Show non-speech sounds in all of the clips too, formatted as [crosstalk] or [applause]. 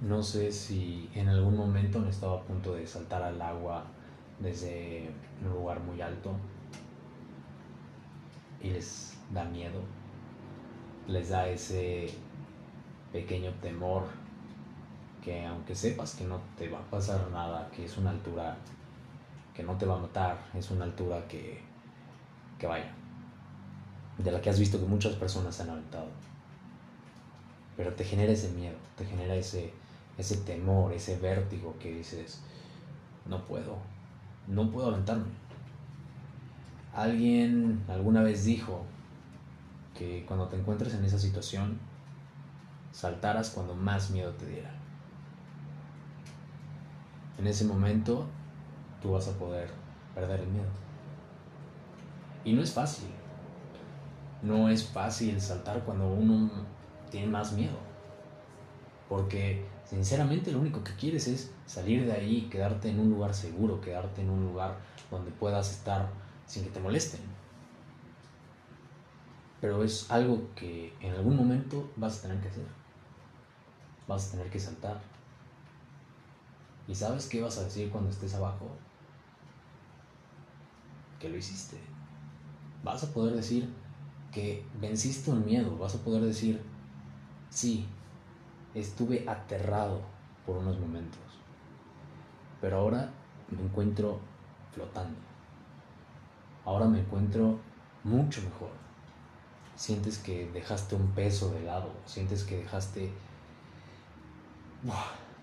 No sé si en algún momento han estado a punto de saltar al agua desde un lugar muy alto y les da miedo, les da ese pequeño temor que aunque sepas que no te va a pasar nada, que es una altura que no te va a matar, es una altura que, que vaya, de la que has visto que muchas personas se han aventado. Pero te genera ese miedo, te genera ese, ese temor, ese vértigo que dices, no puedo, no puedo aventarme. Alguien alguna vez dijo que cuando te encuentres en esa situación, saltaras cuando más miedo te diera. En ese momento tú vas a poder perder el miedo. Y no es fácil. No es fácil saltar cuando uno tiene más miedo. Porque sinceramente lo único que quieres es salir de ahí, quedarte en un lugar seguro, quedarte en un lugar donde puedas estar sin que te molesten. Pero es algo que en algún momento vas a tener que hacer. Vas a tener que saltar. ¿Y sabes qué vas a decir cuando estés abajo? Que lo hiciste. Vas a poder decir que venciste un miedo. Vas a poder decir, sí, estuve aterrado por unos momentos. Pero ahora me encuentro flotando. Ahora me encuentro mucho mejor. Sientes que dejaste un peso de lado, sientes que dejaste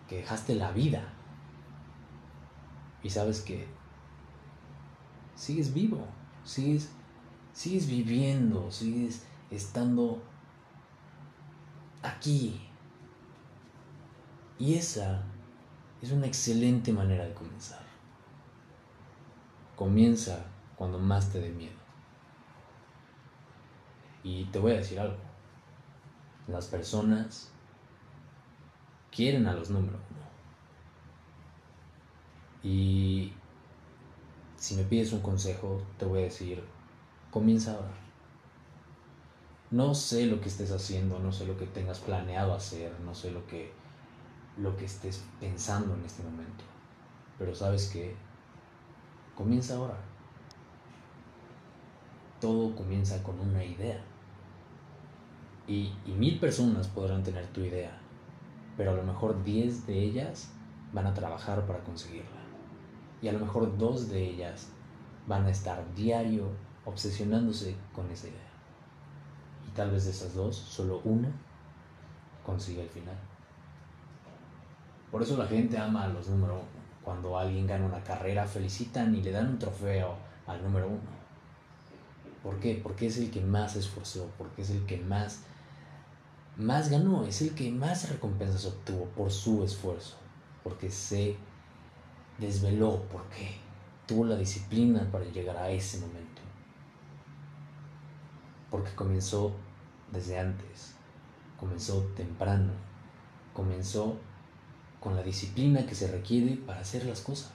que dejaste la vida. Y sabes que sigues vivo, sigues sigues viviendo, sigues estando aquí. Y esa es una excelente manera de comenzar. Comienza cuando más te dé miedo. Y te voy a decir algo. Las personas quieren a los números uno. Y si me pides un consejo, te voy a decir, comienza ahora. No sé lo que estés haciendo, no sé lo que tengas planeado hacer, no sé lo que, lo que estés pensando en este momento. Pero sabes que comienza ahora todo comienza con una idea. Y, mil personas podrán tener tu idea, pero a lo mejor diez de ellas van a trabajar para conseguirla. Y a lo mejor dos de ellas van a estar diario obsesionándose con esa idea. Y tal vez de esas dos, solo una consigue el final. Por eso la gente ama a los número uno. Cuando alguien gana una carrera, felicitan y le dan un trofeo al número uno. ¿Por qué? Porque es el que más esforzó, porque es el que más, más ganó, es el que más recompensas obtuvo por su esfuerzo, porque se desveló, porque tuvo la disciplina para llegar a ese momento, porque comenzó desde antes, comenzó temprano, comenzó con la disciplina que se requiere para hacer las cosas.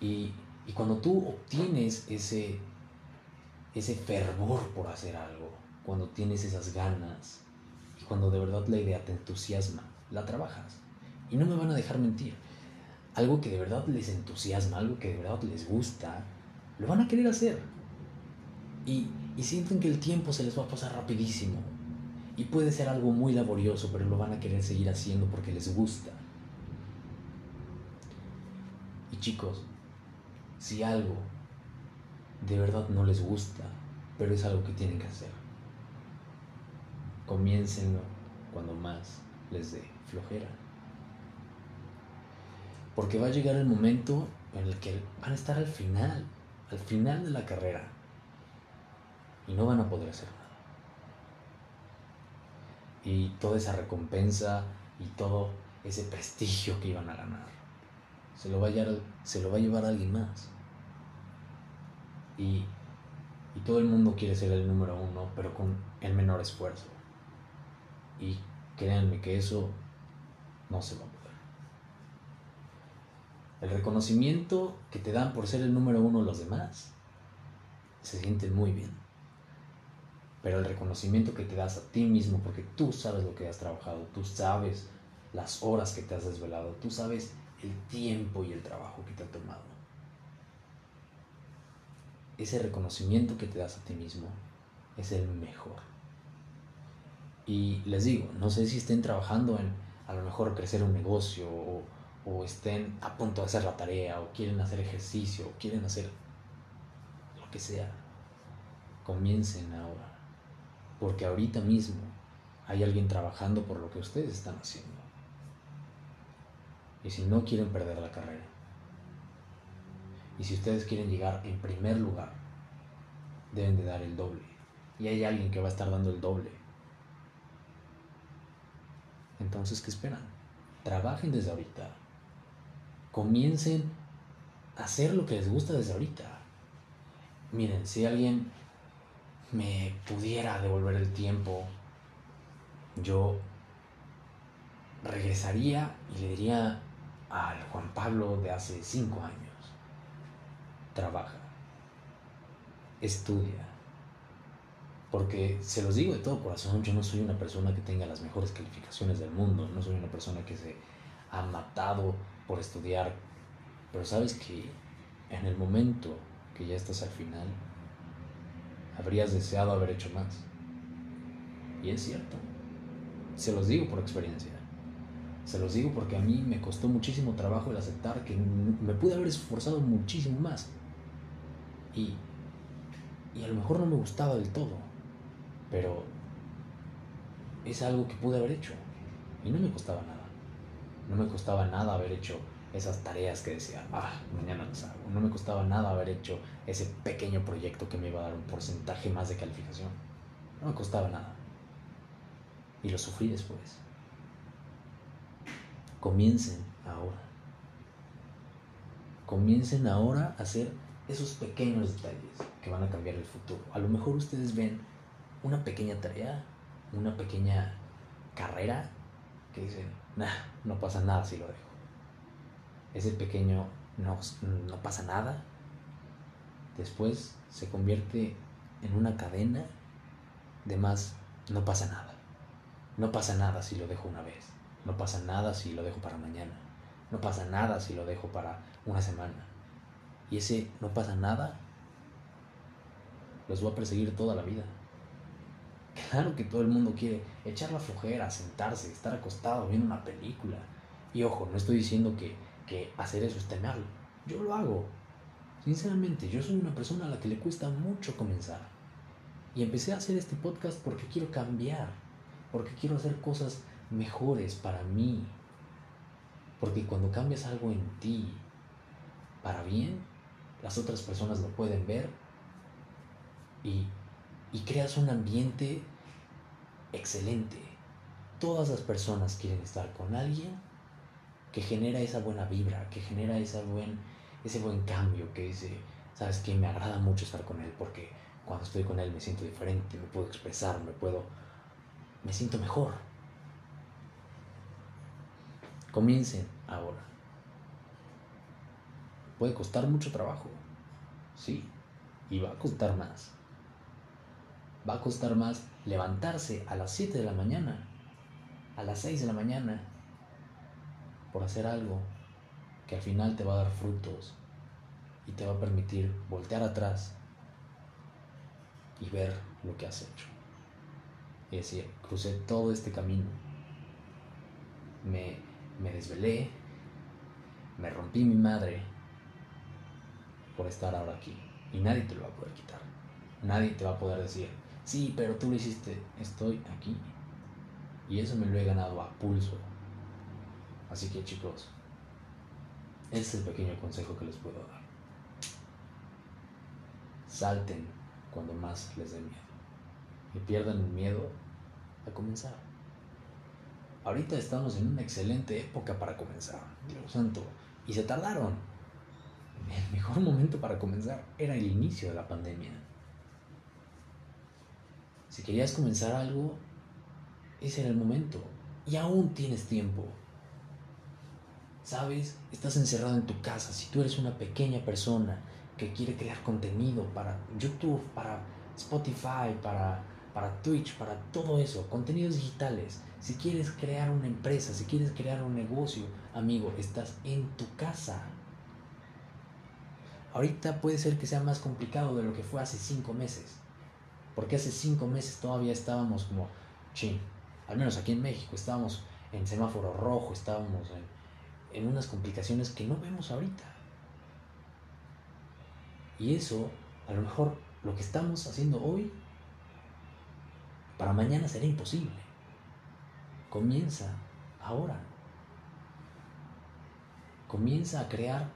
Y y cuando tú obtienes ese, ese fervor por hacer algo, cuando tienes esas ganas y cuando de verdad la idea te entusiasma, la trabajas. Y no me van a dejar mentir. Algo que de verdad les entusiasma, algo que de verdad les gusta, lo van a querer hacer. Y, y sienten que el tiempo se les va a pasar rapidísimo. Y puede ser algo muy laborioso, pero lo van a querer seguir haciendo porque les gusta. Y chicos, si algo de verdad no les gusta, pero es algo que tienen que hacer. Comiéncenlo cuando más les dé flojera. Porque va a llegar el momento en el que van a estar al final, al final de la carrera, y no van a poder hacer nada. Y toda esa recompensa y todo ese prestigio que iban a ganar se lo va a llevar, se lo va a llevar alguien más. Y, y todo el mundo quiere ser el número uno, pero con el menor esfuerzo. Y créanme que eso no se va a poder. El reconocimiento que te dan por ser el número uno los demás se siente muy bien. Pero el reconocimiento que te das a ti mismo, porque tú sabes lo que has trabajado, tú sabes las horas que te has desvelado, tú sabes el tiempo y el trabajo que te ha tomado. Ese reconocimiento que te das a ti mismo es el mejor. Y les digo, no sé si estén trabajando en a lo mejor crecer un negocio o, o estén a punto de hacer la tarea o quieren hacer ejercicio o quieren hacer lo que sea. Comiencen ahora. Porque ahorita mismo hay alguien trabajando por lo que ustedes están haciendo. Y si no quieren perder la carrera, y si ustedes quieren llegar en primer lugar, deben de dar el doble. Y hay alguien que va a estar dando el doble. Entonces, ¿qué esperan? Trabajen desde ahorita. Comiencen a hacer lo que les gusta desde ahorita. Miren, si alguien me pudiera devolver el tiempo, yo regresaría y le diría al Juan Pablo de hace cinco años, trabaja, estudia, porque se los digo de todo corazón, yo no soy una persona que tenga las mejores calificaciones del mundo, no soy una persona que se ha matado por estudiar, pero sabes que en el momento que ya estás al final, habrías deseado haber hecho más. Y es cierto, se los digo por experiencia. Se los digo porque a mí me costó muchísimo trabajo el aceptar que me pude haber esforzado muchísimo más. Y, y a lo mejor no me gustaba del todo pero es algo que pude haber hecho y no me costaba nada. No me costaba nada haber hecho esas tareas que decía, ah, mañana las hago. No me costaba nada haber hecho ese pequeño proyecto que me iba a dar un porcentaje más de calificación. No me costaba nada. Y lo sufrí después. Comiencen ahora. Comiencen ahora a hacer esos pequeños detalles que van a cambiar el futuro. A lo mejor ustedes ven una pequeña tarea, una pequeña carrera que dicen, nah, no pasa nada si lo dejo. Ese pequeño no, no pasa nada, después se convierte en una cadena de más, no pasa nada. No pasa nada si lo dejo una vez. No pasa nada si lo dejo para mañana. No pasa nada si lo dejo para una semana. Y ese no pasa nada los va a perseguir toda la vida. [laughs] Claro que todo el mundo quiere echar la flojera, sentarse, estar acostado viendo una película. Y ojo, no estoy diciendo que, que hacer eso esté mal. Yo lo hago. Sinceramente, yo soy una persona a la que le cuesta mucho comenzar. Y empecé a hacer este podcast porque quiero cambiar, porque quiero hacer cosas mejores para mí. Porque cuando cambias algo en ti para bien, las otras personas lo pueden ver y y creas un ambiente excelente. Todas las personas quieren estar con alguien que genera esa buena vibra, que genera ese buen, ese buen cambio, que dice, sabes que me agrada mucho estar con él porque cuando estoy con él me siento diferente, me puedo expresar, me puedo, me siento mejor. Comiencen ahora. Puede costar mucho trabajo, sí, y va a costar más va a costar más levantarse a las 7 de la mañana, a las 6 de la mañana, por hacer algo que al final te va a dar frutos y te va a permitir voltear atrás y ver lo que has hecho. Es decir, crucé todo este camino, me, me desvelé, me rompí mi madre por estar ahora aquí y nadie te lo va a poder quitar. Nadie te va a poder decir, Sí, pero tú lo hiciste. Estoy aquí. Y eso me lo he ganado a pulso. Así que chicos, ese es el pequeño consejo que les puedo dar. Salten cuando más les dé miedo. Y pierdan el miedo a comenzar. Ahorita estamos en una excelente época para comenzar. Dios santo. Y se tardaron. El mejor momento para comenzar era el inicio de la pandemia. Si querías comenzar algo, ese era el momento. Y aún tienes tiempo. ¿Sabes? Estás encerrado en tu casa. Si tú eres una pequeña persona que quiere crear contenido para YouTube, para Spotify, para para Twitch, para todo eso, contenidos digitales. Si quieres crear una empresa, si quieres crear un negocio, amigo, estás en tu casa. Ahorita puede ser que sea más complicado de lo que fue hace cinco meses. Porque hace cinco meses todavía estábamos como, ching, al menos aquí en México, estábamos en semáforo rojo, estábamos en, en unas complicaciones que no vemos ahorita. Y eso, a lo mejor, lo que estamos haciendo hoy, para mañana será imposible. Comienza ahora. Comienza a crear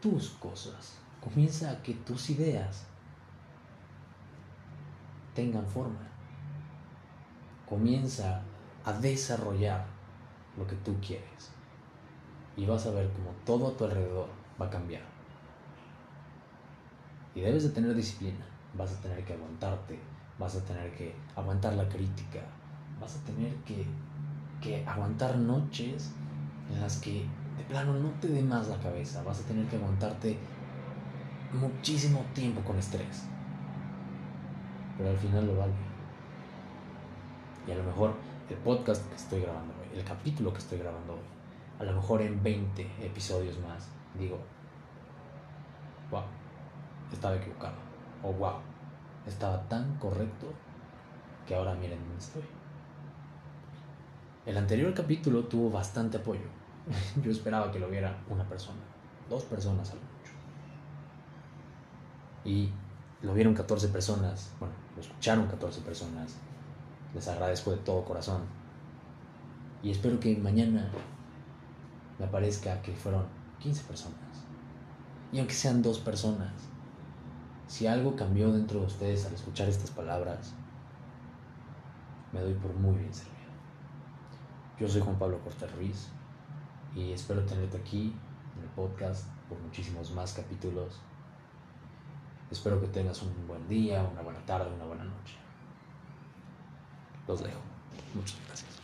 tus cosas. Comienza a que tus ideas tengan forma. Comienza a desarrollar lo que tú quieres. Y vas a ver cómo todo a tu alrededor va a cambiar. Y debes de tener disciplina. Vas a tener que aguantarte. Vas a tener que aguantar la crítica. Vas a tener que, que aguantar noches en las que de plano no te dé más la cabeza. Vas a tener que aguantarte muchísimo tiempo con estrés. Pero al final lo vale. Y a lo mejor el podcast que estoy grabando hoy, el capítulo que estoy grabando hoy, a lo mejor en 20 episodios más, digo, wow, estaba equivocado. O wow, estaba tan correcto que ahora miren dónde estoy. El anterior capítulo tuvo bastante apoyo. [laughs] Yo esperaba que lo viera una persona, dos personas a lo mucho. Y lo vieron 14 personas, bueno, lo escucharon 14 personas. Les agradezco de todo corazón. Y espero que mañana me aparezca que fueron 15 personas. Y aunque sean dos personas, si algo cambió dentro de ustedes al escuchar estas palabras, me doy por muy bien servido. Yo soy Juan Pablo Cortés Ruiz y espero tenerte aquí en el podcast por muchísimos más capítulos. Espero que tengas un buen día, una buena tarde, una buena noche. Los dejo. Muchas gracias.